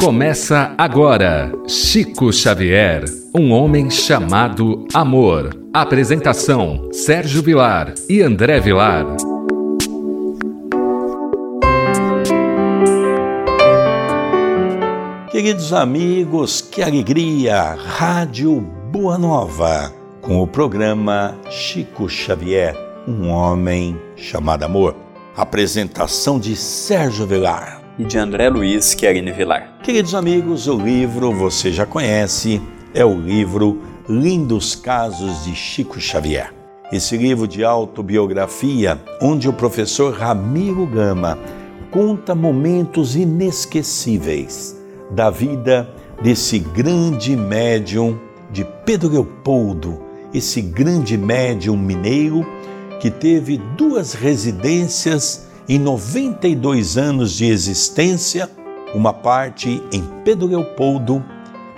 Começa agora Chico Xavier, um homem chamado amor. Apresentação: Sérgio Vilar e André Vilar. Queridos amigos, que alegria! Rádio Boa Nova, com o programa Chico Xavier, um homem chamado amor. Apresentação de Sérgio Vilar e de André Luiz Querine Vilar. Queridos amigos, o livro você já conhece, é o livro Lindos Casos de Chico Xavier. Esse livro de autobiografia, onde o professor Ramiro Gama conta momentos inesquecíveis da vida desse grande médium de Pedro Leopoldo, esse grande médium mineiro que teve duas residências em 92 anos de existência, uma parte em Pedro Leopoldo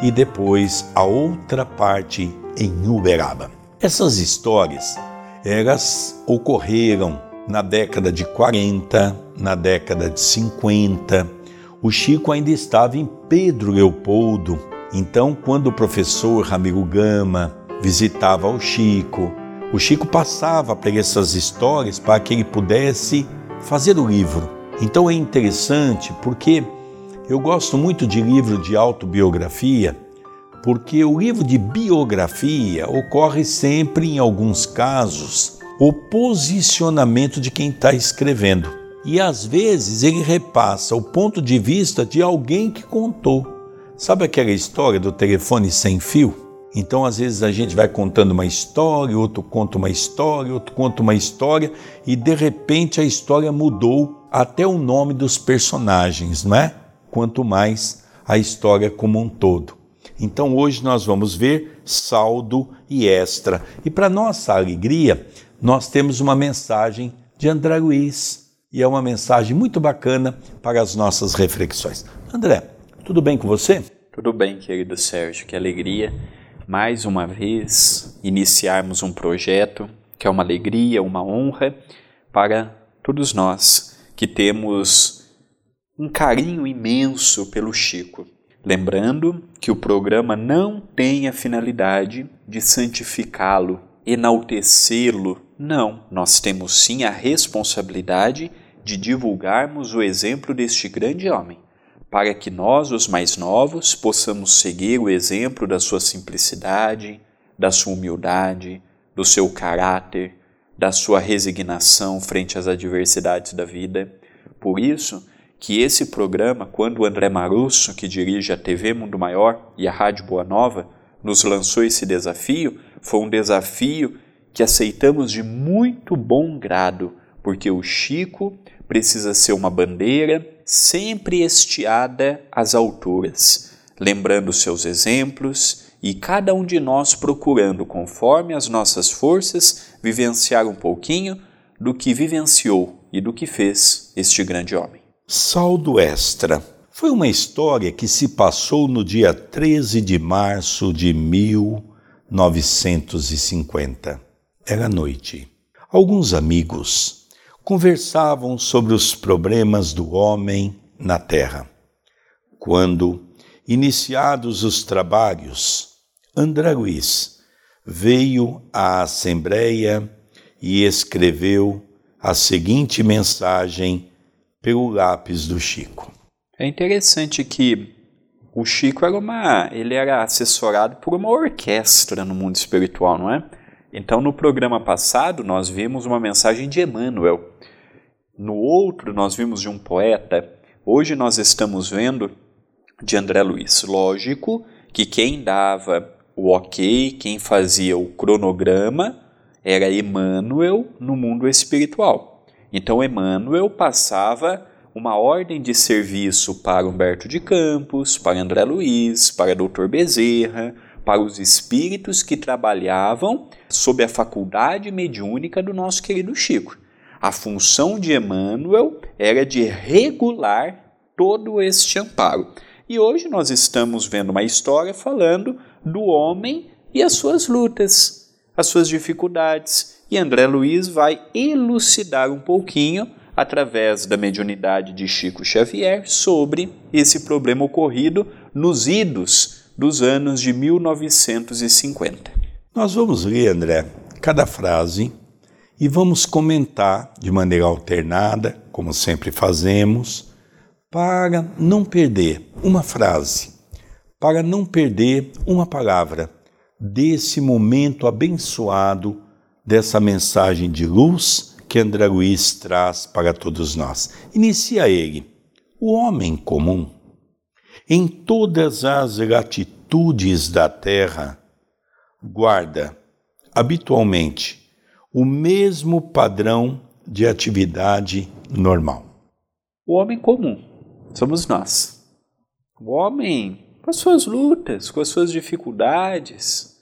e depois a outra parte em Uberaba. Essas histórias, elas ocorreram na década de 40, na década de 50. O Chico ainda estava em Pedro Leopoldo. Então, quando o professor Ramiro Gama visitava o Chico, o Chico passava para essas histórias para que ele pudesse fazer o livro. Então é interessante porque eu gosto muito de livro de autobiografia, porque o livro de biografia ocorre sempre, em alguns casos, o posicionamento de quem está escrevendo. E às vezes ele repassa o ponto de vista de alguém que contou. Sabe aquela história do telefone sem fio? Então, às vezes, a gente vai contando uma história, outro conta uma história, outro conta uma história, e de repente a história mudou até o nome dos personagens, não é? Quanto mais a história como um todo. Então, hoje nós vamos ver saldo e extra. E para nossa alegria, nós temos uma mensagem de André Luiz. E é uma mensagem muito bacana para as nossas reflexões. André, tudo bem com você? Tudo bem, querido Sérgio, que alegria mais uma vez iniciarmos um projeto que é uma alegria, uma honra para todos nós que temos um carinho imenso pelo Chico. Lembrando que o programa não tem a finalidade de santificá-lo, enaltecê-lo. Não, nós temos sim a responsabilidade de divulgarmos o exemplo deste grande homem para que nós, os mais novos, possamos seguir o exemplo da sua simplicidade, da sua humildade, do seu caráter, da sua resignação frente às adversidades da vida. Por isso, que esse programa, quando o André Marusso, que dirige a TV Mundo Maior e a Rádio Boa Nova, nos lançou esse desafio, foi um desafio que aceitamos de muito bom grado, porque o Chico precisa ser uma bandeira sempre estiada às alturas, lembrando seus exemplos e cada um de nós procurando, conforme as nossas forças, vivenciar um pouquinho do que vivenciou e do que fez este grande homem. Saldo extra. Foi uma história que se passou no dia 13 de março de 1950. Era noite. Alguns amigos conversavam sobre os problemas do homem na terra. Quando, iniciados os trabalhos, André Luiz veio à Assembleia e escreveu a seguinte mensagem pelo lápis do Chico. É interessante que o Chico era uma, ele era assessorado por uma orquestra no mundo espiritual, não é? Então, no programa passado, nós vimos uma mensagem de Emmanuel. No outro, nós vimos de um poeta. Hoje, nós estamos vendo de André Luiz. Lógico que quem dava o ok, quem fazia o cronograma, era Emmanuel no mundo espiritual. Então, Emmanuel passava uma ordem de serviço para Humberto de Campos, para André Luiz, para Dr. Bezerra, para os espíritos que trabalhavam sob a faculdade mediúnica do nosso querido Chico. A função de Emmanuel era de regular todo este amparo. E hoje nós estamos vendo uma história falando do homem e as suas lutas, as suas dificuldades. E André Luiz vai elucidar um pouquinho através da mediunidade de Chico Xavier sobre esse problema ocorrido nos idos dos anos de 1950. Nós vamos ler, André, cada frase e vamos comentar de maneira alternada, como sempre fazemos, para não perder uma frase, para não perder uma palavra desse momento abençoado, dessa mensagem de luz que André Luiz traz para todos nós. Inicia ele, o homem comum, em todas as latitudes da terra, guarda habitualmente o mesmo padrão de atividade normal. O homem comum somos nós. O homem com as suas lutas, com as suas dificuldades,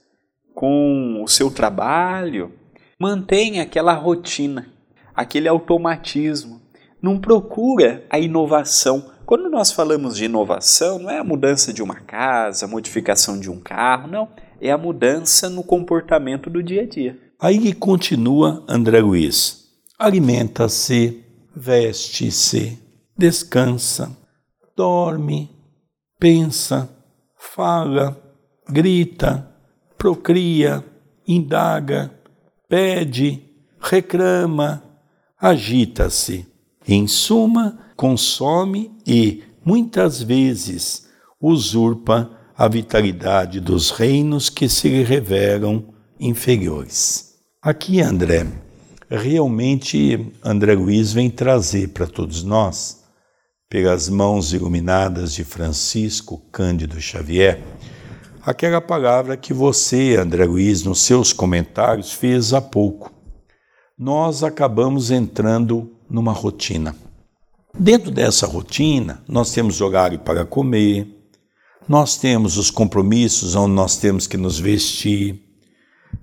com o seu trabalho, mantém aquela rotina, aquele automatismo, não procura a inovação. Quando nós falamos de inovação, não é a mudança de uma casa, a modificação de um carro, não, é a mudança no comportamento do dia a dia. Aí continua André Luiz: alimenta-se, veste-se, descansa, dorme, pensa, fala, grita, procria, indaga, pede, reclama, agita-se. Em suma, consome e, muitas vezes, usurpa a vitalidade dos reinos que se revelam inferiores. Aqui, André, realmente André Luiz vem trazer para todos nós, pelas mãos iluminadas de Francisco Cândido Xavier, aquela palavra que você, André Luiz, nos seus comentários fez há pouco. Nós acabamos entrando numa rotina. Dentro dessa rotina, nós temos horário para comer, nós temos os compromissos onde nós temos que nos vestir,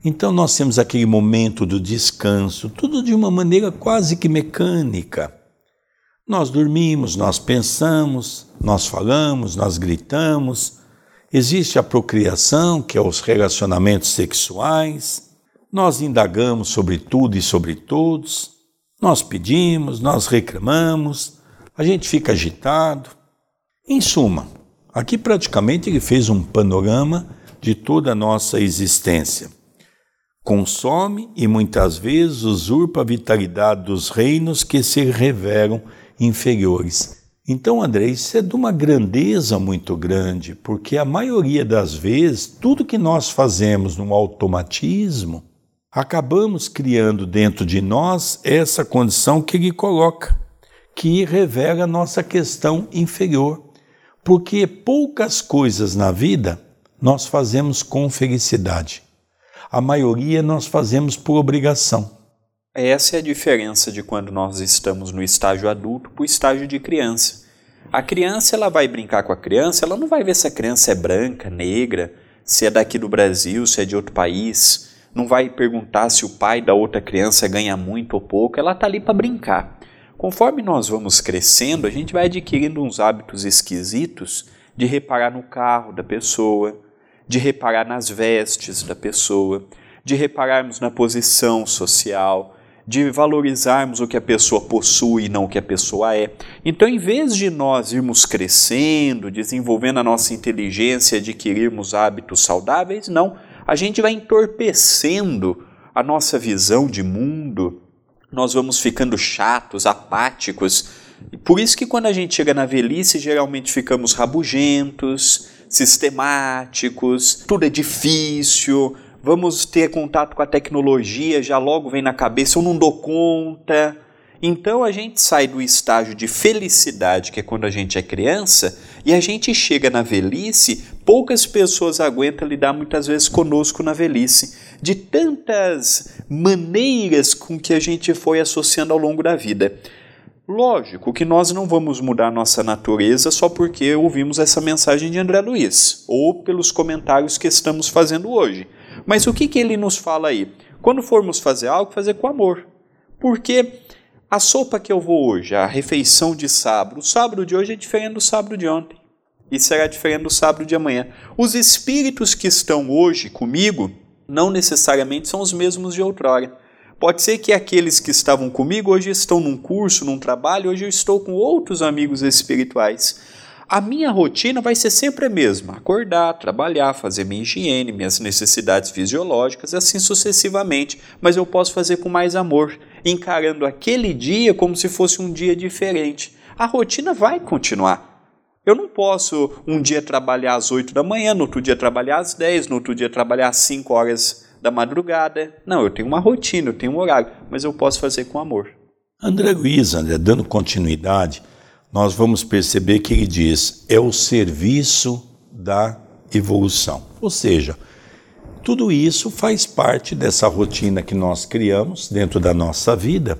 então nós temos aquele momento do descanso, tudo de uma maneira quase que mecânica. Nós dormimos, nós pensamos, nós falamos, nós gritamos. Existe a procriação, que é os relacionamentos sexuais. Nós indagamos sobre tudo e sobre todos. Nós pedimos, nós reclamamos, a gente fica agitado. Em suma, aqui praticamente ele fez um panorama de toda a nossa existência consome e muitas vezes usurpa a vitalidade dos reinos que se revelam inferiores. Então, André, isso é de uma grandeza muito grande, porque a maioria das vezes, tudo que nós fazemos no automatismo, acabamos criando dentro de nós essa condição que ele coloca, que revela a nossa questão inferior. Porque poucas coisas na vida nós fazemos com felicidade a maioria nós fazemos por obrigação. Essa é a diferença de quando nós estamos no estágio adulto para o estágio de criança. A criança ela vai brincar com a criança, ela não vai ver se a criança é branca, negra, se é daqui do Brasil, se é de outro país, não vai perguntar se o pai da outra criança ganha muito ou pouco, ela está ali para brincar. Conforme nós vamos crescendo, a gente vai adquirindo uns hábitos esquisitos de reparar no carro da pessoa, de reparar nas vestes da pessoa, de repararmos na posição social, de valorizarmos o que a pessoa possui e não o que a pessoa é. Então, em vez de nós irmos crescendo, desenvolvendo a nossa inteligência, adquirirmos hábitos saudáveis, não. A gente vai entorpecendo a nossa visão de mundo, nós vamos ficando chatos, apáticos. Por isso que quando a gente chega na velhice, geralmente ficamos rabugentos, sistemáticos, tudo é difícil, vamos ter contato com a tecnologia, já logo vem na cabeça, eu não dou conta. Então a gente sai do estágio de felicidade, que é quando a gente é criança, e a gente chega na velhice, poucas pessoas aguentam lidar muitas vezes conosco na velhice, de tantas maneiras com que a gente foi associando ao longo da vida. Lógico que nós não vamos mudar nossa natureza só porque ouvimos essa mensagem de André Luiz ou pelos comentários que estamos fazendo hoje. Mas o que, que ele nos fala aí? Quando formos fazer algo, fazer com amor. Porque a sopa que eu vou hoje, a refeição de sábado, o sábado de hoje é diferente do sábado de ontem. E será diferente do sábado de amanhã. Os espíritos que estão hoje comigo não necessariamente são os mesmos de outrora. Pode ser que aqueles que estavam comigo hoje estão num curso, num trabalho, hoje eu estou com outros amigos espirituais. A minha rotina vai ser sempre a mesma: acordar, trabalhar, fazer minha higiene, minhas necessidades fisiológicas, assim sucessivamente, mas eu posso fazer com mais amor, encarando aquele dia como se fosse um dia diferente. A rotina vai continuar. Eu não posso um dia trabalhar às 8 da manhã, no outro dia trabalhar às 10, no outro dia trabalhar às 5 horas da madrugada. Não, eu tenho uma rotina, eu tenho um horário, mas eu posso fazer com amor. André Luiz, André, dando continuidade, nós vamos perceber que ele diz: é o serviço da evolução. Ou seja, tudo isso faz parte dessa rotina que nós criamos dentro da nossa vida.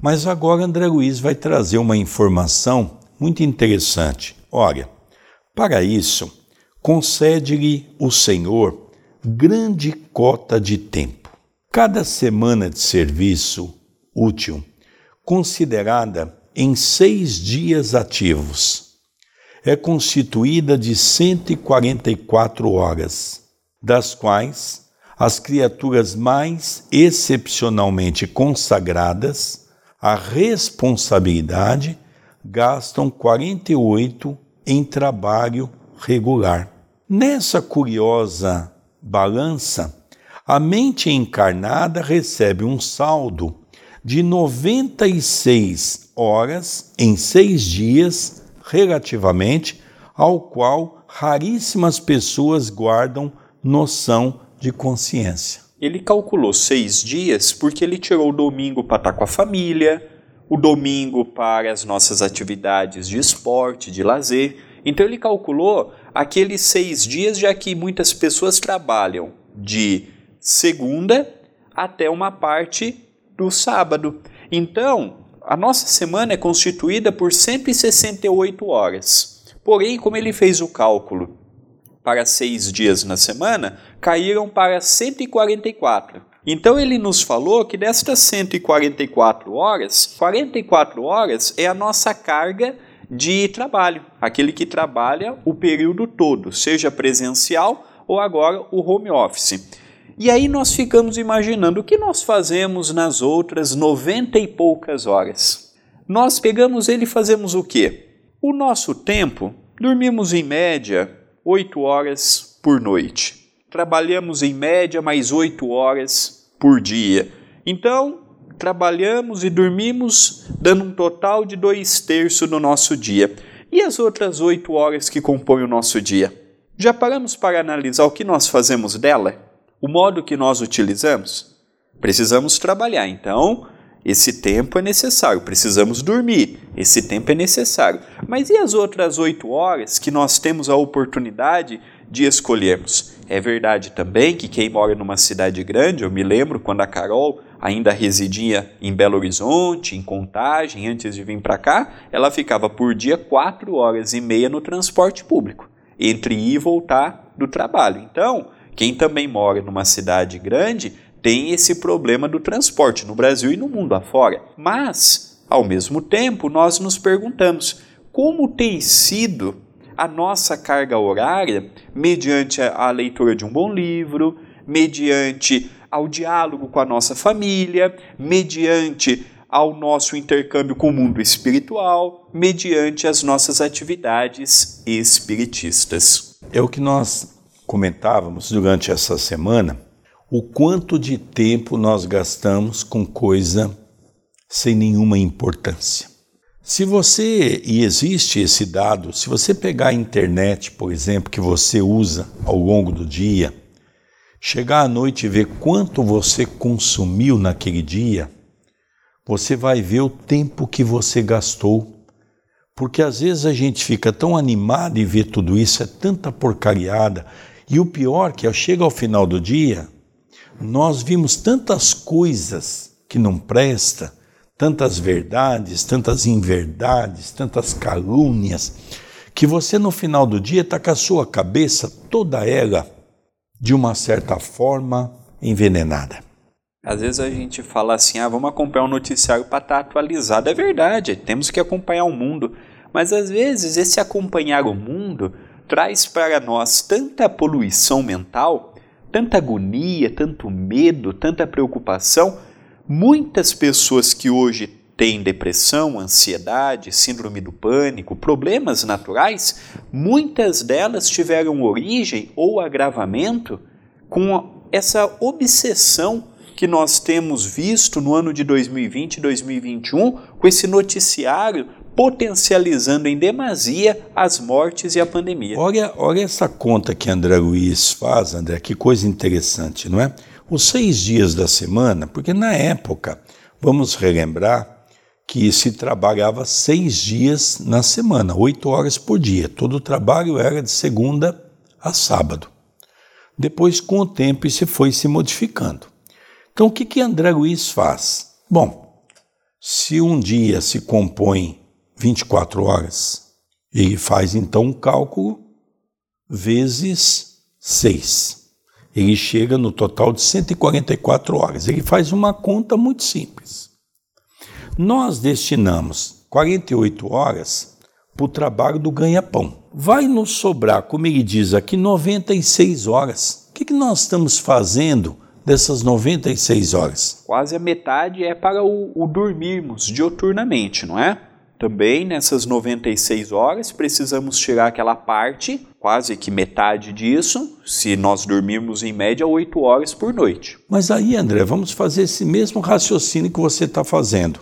Mas agora André Luiz vai trazer uma informação muito interessante. Olha, para isso, concede-lhe o Senhor grande cota de tempo. Cada semana de serviço útil, considerada em seis dias ativos, é constituída de 144 horas, das quais as criaturas mais excepcionalmente consagradas à responsabilidade gastam 48 em trabalho regular. Nessa curiosa balança, a mente encarnada recebe um saldo de 96 horas em seis dias, relativamente ao qual raríssimas pessoas guardam noção de consciência. Ele calculou seis dias porque ele tirou o domingo para estar com a família, o domingo para as nossas atividades de esporte, de lazer. Então ele calculou aqueles seis dias, já que muitas pessoas trabalham de segunda até uma parte do sábado. Então, a nossa semana é constituída por 168 horas. Porém, como ele fez o cálculo para seis dias na semana, caíram para 144. Então ele nos falou que destas 144 horas, 44 horas é a nossa carga de trabalho, aquele que trabalha o período todo, seja presencial ou agora o home office. E aí nós ficamos imaginando o que nós fazemos nas outras noventa e poucas horas. Nós pegamos ele e fazemos o quê? O nosso tempo, dormimos em média oito horas por noite. Trabalhamos em média mais oito horas por dia. Então, trabalhamos e dormimos, dando um total de dois terços do nosso dia. E as outras oito horas que compõem o nosso dia? Já paramos para analisar o que nós fazemos dela? O modo que nós utilizamos? Precisamos trabalhar, então esse tempo é necessário. Precisamos dormir, esse tempo é necessário. Mas e as outras oito horas que nós temos a oportunidade de escolhermos? É verdade também que quem mora numa cidade grande, eu me lembro quando a Carol ainda residia em Belo Horizonte, em Contagem, antes de vir para cá, ela ficava por dia quatro horas e meia no transporte público, entre ir e voltar do trabalho. Então, quem também mora numa cidade grande tem esse problema do transporte no Brasil e no mundo afora. Mas, ao mesmo tempo, nós nos perguntamos como tem sido a nossa carga horária mediante a leitura de um bom livro, mediante ao diálogo com a nossa família, mediante ao nosso intercâmbio com o mundo espiritual, mediante as nossas atividades espiritistas. É o que nós comentávamos durante essa semana, o quanto de tempo nós gastamos com coisa sem nenhuma importância. Se você, e existe esse dado, se você pegar a internet, por exemplo, que você usa ao longo do dia, chegar à noite e ver quanto você consumiu naquele dia, você vai ver o tempo que você gastou. Porque às vezes a gente fica tão animado em ver tudo isso, é tanta porcariada. E o pior que chega ao final do dia, nós vimos tantas coisas que não presta, tantas verdades, tantas inverdades, tantas calúnias, que você no final do dia está com a sua cabeça toda ela de uma certa forma envenenada. Às vezes a gente fala assim, ah, vamos acompanhar o um noticiário para estar tá atualizado. É verdade, temos que acompanhar o mundo. Mas às vezes esse acompanhar o mundo traz para nós tanta poluição mental, tanta agonia, tanto medo, tanta preocupação, muitas pessoas que hoje têm depressão, ansiedade, síndrome do pânico, problemas naturais, muitas delas tiveram origem ou agravamento com essa obsessão que nós temos visto no ano de 2020 e 2021 com esse noticiário potencializando em demasia as mortes e a pandemia. Olha, olha essa conta que André Luiz faz, André, que coisa interessante, não é? Os seis dias da semana, porque na época, vamos relembrar que se trabalhava seis dias na semana, oito horas por dia. Todo o trabalho era de segunda a sábado. Depois, com o tempo, isso foi se modificando. Então, o que, que André Luiz faz? Bom, se um dia se compõe 24 horas, ele faz então um cálculo vezes 6. Ele chega no total de 144 horas. Ele faz uma conta muito simples. Nós destinamos 48 horas para o trabalho do ganha-pão. Vai nos sobrar, como ele diz aqui, 96 horas. O que, que nós estamos fazendo dessas 96 horas? Quase a metade é para o, o dormirmos dioturnamente, não é? Também nessas 96 horas precisamos tirar aquela parte, quase que metade disso, se nós dormirmos em média 8 horas por noite. Mas aí, André, vamos fazer esse mesmo raciocínio que você está fazendo.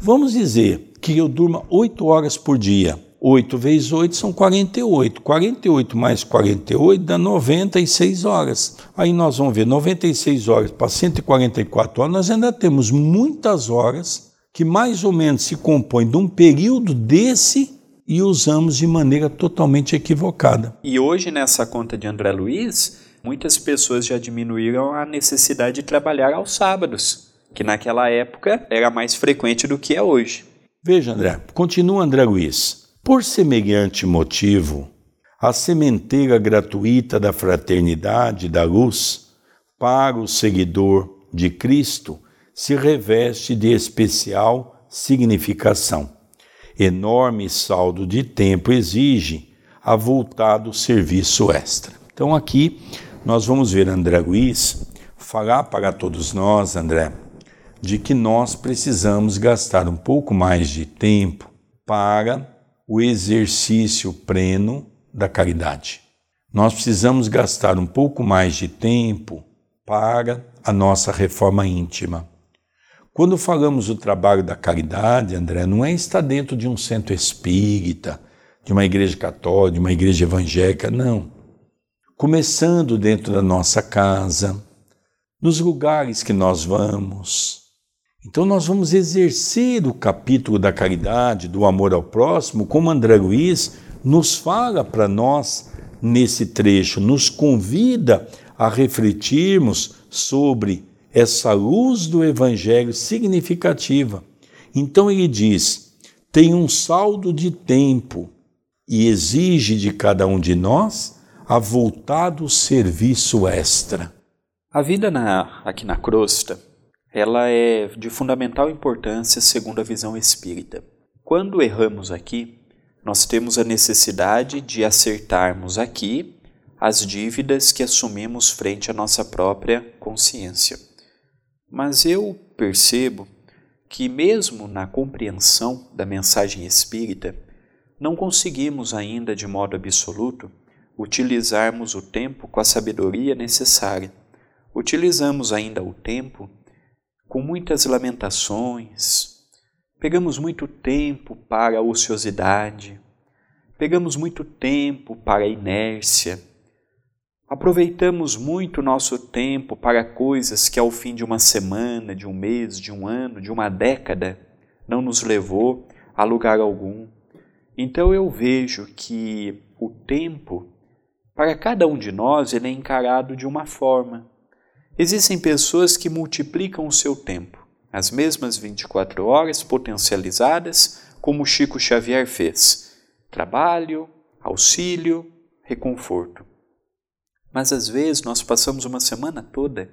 Vamos dizer que eu durma 8 horas por dia. 8 vezes 8 são 48. 48 mais 48 dá 96 horas. Aí nós vamos ver 96 horas para 144 horas, nós ainda temos muitas horas que mais ou menos se compõe de um período desse e usamos de maneira totalmente equivocada. E hoje, nessa conta de André Luiz, muitas pessoas já diminuíram a necessidade de trabalhar aos sábados, que naquela época era mais frequente do que é hoje. Veja, André, continua André Luiz. Por semelhante motivo, a sementeira gratuita da fraternidade da luz para o seguidor de Cristo se reveste de especial significação. Enorme saldo de tempo exige avultado serviço extra. Então aqui nós vamos ver André Luiz falar para todos nós, André, de que nós precisamos gastar um pouco mais de tempo para o exercício pleno da caridade. Nós precisamos gastar um pouco mais de tempo para a nossa reforma íntima. Quando falamos do trabalho da caridade, André, não é estar dentro de um centro espírita, de uma igreja católica, de uma igreja evangélica, não. Começando dentro da nossa casa, nos lugares que nós vamos. Então, nós vamos exercer o capítulo da caridade, do amor ao próximo, como André Luiz nos fala para nós nesse trecho, nos convida a refletirmos sobre essa luz do Evangelho significativa. Então ele diz: tem um saldo de tempo e exige de cada um de nós avultado serviço extra. A vida na, aqui na crosta, ela é de fundamental importância segundo a visão espírita. Quando erramos aqui, nós temos a necessidade de acertarmos aqui as dívidas que assumimos frente à nossa própria consciência. Mas eu percebo que, mesmo na compreensão da mensagem espírita, não conseguimos ainda de modo absoluto utilizarmos o tempo com a sabedoria necessária. Utilizamos ainda o tempo com muitas lamentações, pegamos muito tempo para a ociosidade, pegamos muito tempo para a inércia Aproveitamos muito nosso tempo para coisas que ao fim de uma semana, de um mês, de um ano, de uma década, não nos levou a lugar algum. Então eu vejo que o tempo, para cada um de nós, ele é encarado de uma forma. Existem pessoas que multiplicam o seu tempo, as mesmas 24 horas potencializadas, como Chico Xavier fez: trabalho, auxílio, reconforto. Mas às vezes nós passamos uma semana toda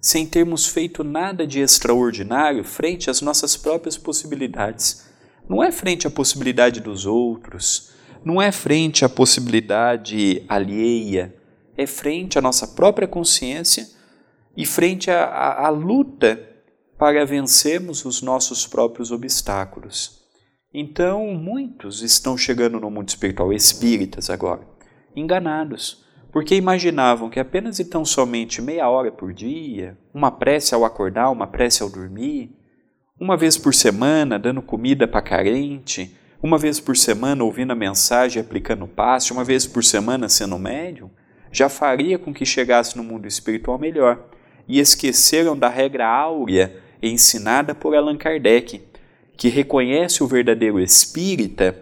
sem termos feito nada de extraordinário frente às nossas próprias possibilidades. Não é frente à possibilidade dos outros, não é frente à possibilidade alheia, é frente à nossa própria consciência e frente à, à, à luta para vencermos os nossos próprios obstáculos. Então, muitos estão chegando no mundo espiritual espíritas agora, enganados, porque imaginavam que apenas e tão somente meia hora por dia, uma prece ao acordar, uma prece ao dormir, uma vez por semana dando comida para carente, uma vez por semana ouvindo a mensagem e aplicando passe, uma vez por semana sendo médium, já faria com que chegasse no mundo espiritual melhor. E esqueceram da regra áurea ensinada por Allan Kardec, que reconhece o verdadeiro espírita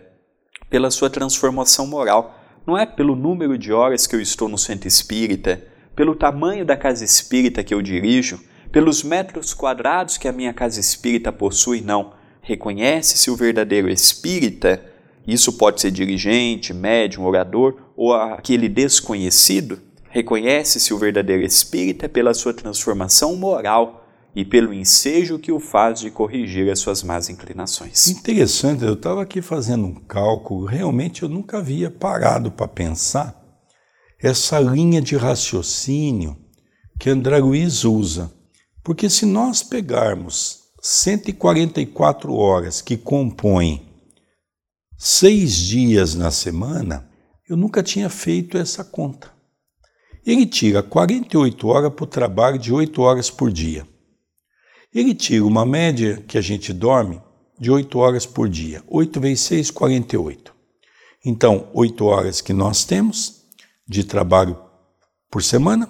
pela sua transformação moral. Não é pelo número de horas que eu estou no centro espírita, pelo tamanho da casa espírita que eu dirijo, pelos metros quadrados que a minha casa espírita possui, não. Reconhece-se o verdadeiro espírita, isso pode ser dirigente, médium, orador ou aquele desconhecido. Reconhece-se o verdadeiro espírita pela sua transformação moral e pelo ensejo que o faz de corrigir as suas más inclinações. Interessante, eu estava aqui fazendo um cálculo, realmente eu nunca havia parado para pensar essa linha de raciocínio que André Luiz usa. Porque se nós pegarmos 144 horas que compõem seis dias na semana, eu nunca tinha feito essa conta. Ele tira 48 horas para o trabalho de 8 horas por dia. Ele tira uma média que a gente dorme de 8 horas por dia. 8 vezes 6, 48. Então, 8 horas que nós temos de trabalho por semana,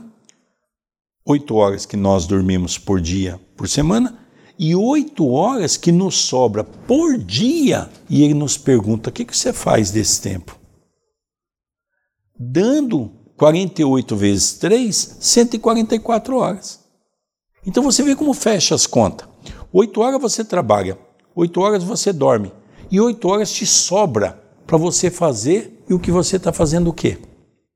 8 horas que nós dormimos por dia por semana e 8 horas que nos sobra por dia. E ele nos pergunta: o que, que você faz desse tempo? Dando 48 vezes 3, 144 horas. Então você vê como fecha as contas. Oito horas você trabalha, oito horas você dorme e oito horas te sobra para você fazer e o que você está fazendo o quê?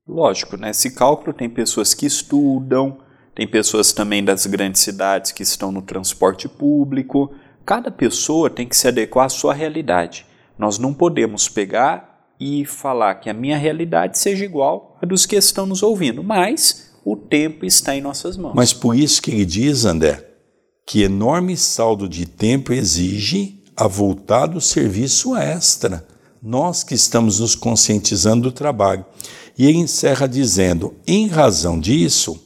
Lógico, nesse cálculo tem pessoas que estudam, tem pessoas também das grandes cidades que estão no transporte público. Cada pessoa tem que se adequar à sua realidade. Nós não podemos pegar e falar que a minha realidade seja igual à dos que estão nos ouvindo, mas o tempo está em nossas mãos. Mas por isso que ele diz, André, que enorme saldo de tempo exige avultado serviço extra. Nós que estamos nos conscientizando do trabalho. E ele encerra dizendo: em razão disso,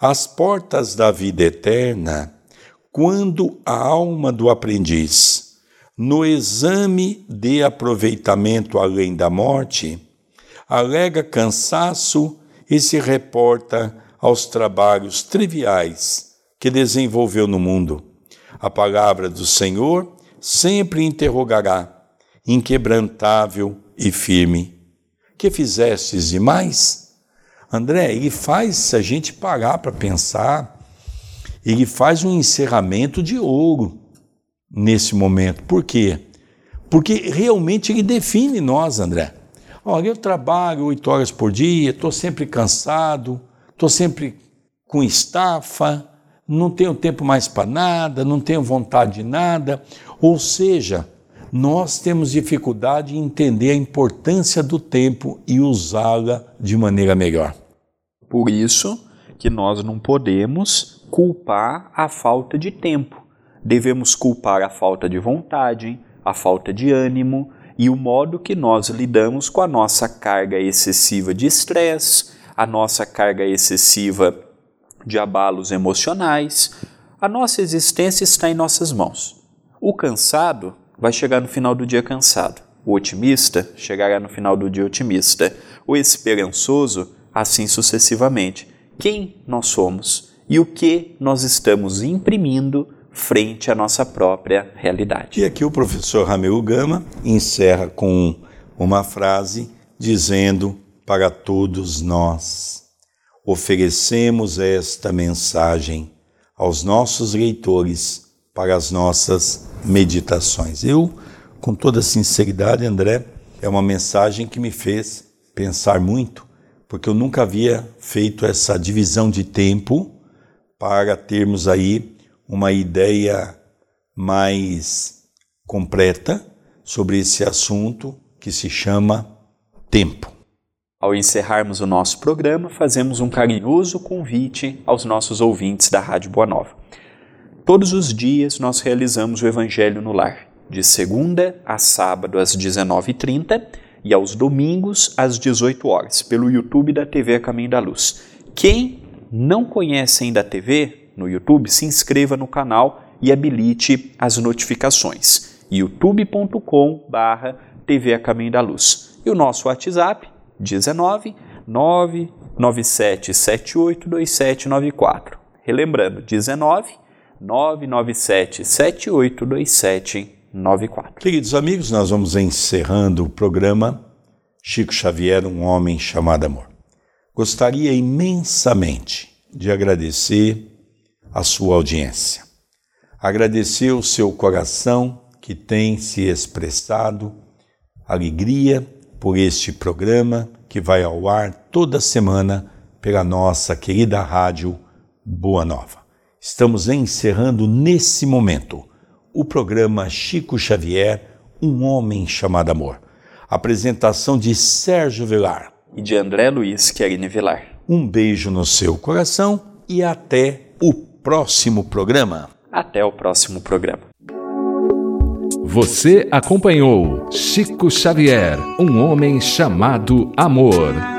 as portas da vida eterna, quando a alma do aprendiz, no exame de aproveitamento além da morte, alega cansaço e se reporta aos trabalhos triviais que desenvolveu no mundo. A palavra do Senhor sempre interrogará, inquebrantável e firme: Que fizestes demais? André, ele faz a gente parar para pensar, ele faz um encerramento de ouro nesse momento. Por quê? Porque realmente ele define nós, André. Olha, eu trabalho oito horas por dia, estou sempre cansado, estou sempre com estafa, não tenho tempo mais para nada, não tenho vontade de nada. Ou seja, nós temos dificuldade em entender a importância do tempo e usá-la de maneira melhor. Por isso que nós não podemos culpar a falta de tempo. Devemos culpar a falta de vontade, a falta de ânimo, e o modo que nós lidamos com a nossa carga excessiva de estresse, a nossa carga excessiva de abalos emocionais. A nossa existência está em nossas mãos. O cansado vai chegar no final do dia cansado. O otimista chegará no final do dia otimista. O esperançoso, assim sucessivamente. Quem nós somos e o que nós estamos imprimindo frente à nossa própria realidade. E aqui o professor Ramiro Gama encerra com uma frase dizendo para todos nós: oferecemos esta mensagem aos nossos leitores para as nossas meditações. Eu, com toda sinceridade, André, é uma mensagem que me fez pensar muito, porque eu nunca havia feito essa divisão de tempo para termos aí uma ideia mais completa sobre esse assunto que se chama tempo. Ao encerrarmos o nosso programa, fazemos um carinhoso convite aos nossos ouvintes da Rádio Boa Nova. Todos os dias nós realizamos o Evangelho no Lar, de segunda a sábado às 19h30 e aos domingos às 18 horas, pelo YouTube da TV Caminho da Luz. Quem não conhece ainda a TV no YouTube, se inscreva no canal e habilite as notificações. youtube.com/barra TV a Caminho da Luz. E o nosso WhatsApp 19 997782794. Relembrando, 19 997782794. Queridos amigos, nós vamos encerrando o programa Chico Xavier, um homem chamado amor. Gostaria imensamente de agradecer a sua audiência. Agradecer o seu coração que tem se expressado alegria por este programa que vai ao ar toda semana pela nossa querida rádio Boa Nova. Estamos encerrando nesse momento o programa Chico Xavier, um homem chamado amor. Apresentação de Sérgio Velar e de André Luiz Querini Vilar. Um beijo no seu coração e até o próximo programa. Até o próximo programa. Você acompanhou Chico Xavier, um homem chamado Amor.